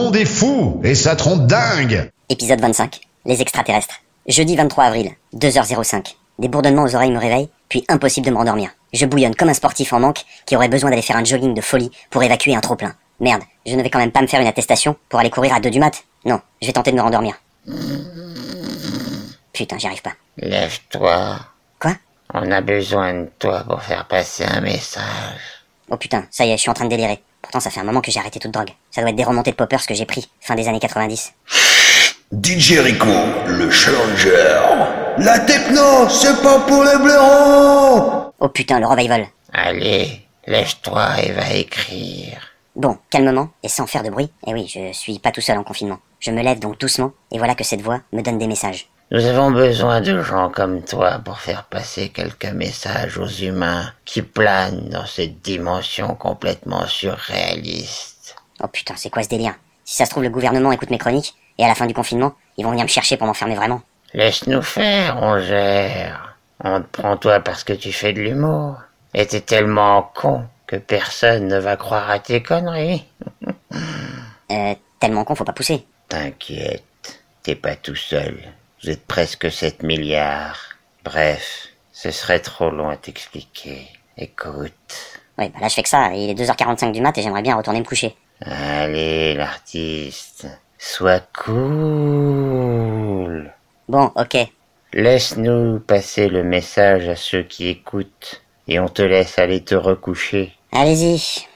monde est fou et ça trompe dingue Épisode 25. Les extraterrestres. Jeudi 23 avril, 2h05. Des bourdonnements aux oreilles me réveillent, puis impossible de me rendormir. Je bouillonne comme un sportif en manque qui aurait besoin d'aller faire un jogging de folie pour évacuer un trop-plein. Merde, je ne vais quand même pas me faire une attestation pour aller courir à 2 du mat. Non, je vais tenter de me rendormir. Putain, j'y arrive pas. Lève-toi. Quoi? On a besoin de toi pour faire passer un message. Oh putain, ça y est, je suis en train de délirer. Pourtant, ça fait un moment que j'ai arrêté toute drogue. Ça doit être des remontées de poppers que j'ai pris, fin des années 90. DJ Rico, le challenger. La techno, c'est pas pour les blaireaux Oh putain, le revival. Allez, lève-toi et va écrire. Bon, calmement, et sans faire de bruit. Eh oui, je suis pas tout seul en confinement. Je me lève donc doucement, et voilà que cette voix me donne des messages. Nous avons besoin de gens comme toi pour faire passer quelques messages aux humains qui planent dans cette dimension complètement surréaliste. Oh putain, c'est quoi ce délire? Si ça se trouve, le gouvernement écoute mes chroniques, et à la fin du confinement, ils vont venir me chercher pour m'enfermer vraiment. Laisse-nous faire, on gère. On te prend toi parce que tu fais de l'humour. Et t'es tellement con que personne ne va croire à tes conneries. Euh, tellement con, faut pas pousser. T'inquiète, t'es pas tout seul. Vous êtes presque 7 milliards. Bref, ce serait trop long à t'expliquer. Écoute. Ouais, bah là je fais que ça, il est 2h45 du mat et j'aimerais bien retourner me coucher. Allez, l'artiste. Sois cool. Bon, ok. Laisse-nous passer le message à ceux qui écoutent. Et on te laisse aller te recoucher. Allez-y.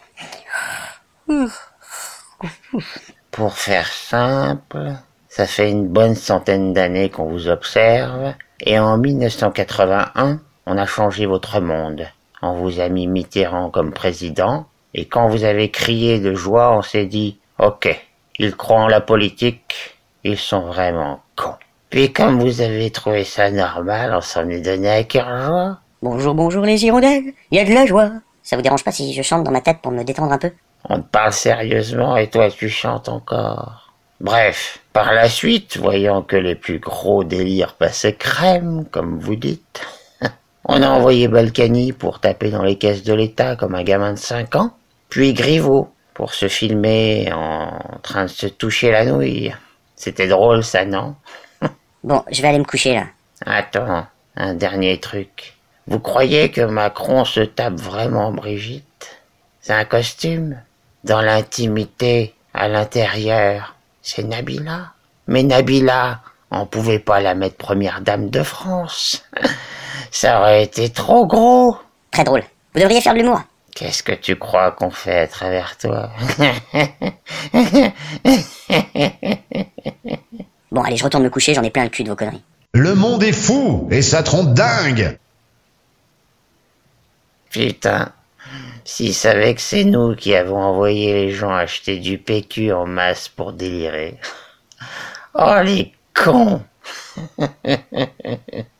Pour faire simple, ça fait une bonne centaine d'années qu'on vous observe, et en 1981, on a changé votre monde. On vous a mis Mitterrand comme président, et quand vous avez crié de joie, on s'est dit, ok, ils croient en la politique, ils sont vraiment cons. Puis comme vous avez trouvé ça normal, on s'en est donné à cœur joie. Bonjour, bonjour les hirondelles, y a de la joie. Ça vous dérange pas si je chante dans ma tête pour me détendre un peu? On te parle sérieusement et toi tu chantes encore. Bref, par la suite, voyant que les plus gros délires passaient crème, comme vous dites, on a envoyé Balkany pour taper dans les caisses de l'État comme un gamin de 5 ans, puis Griveaux pour se filmer en train de se toucher la nouille. C'était drôle ça, non? Bon, je vais aller me coucher là. Attends, un dernier truc. Vous croyez que Macron se tape vraiment Brigitte? C'est un costume? Dans l'intimité, à l'intérieur, c'est Nabila. Mais Nabila, on pouvait pas la mettre première dame de France. Ça aurait été trop gros. Très drôle. Vous devriez faire de l'humour. Qu'est-ce que tu crois qu'on fait à travers toi? Bon, allez, je retourne me coucher, j'en ai plein le cul de vos conneries. Le monde est fou et ça trompe dingue Putain, s'ils savaient que c'est nous qui avons envoyé les gens acheter du PQ en masse pour délirer. Oh les cons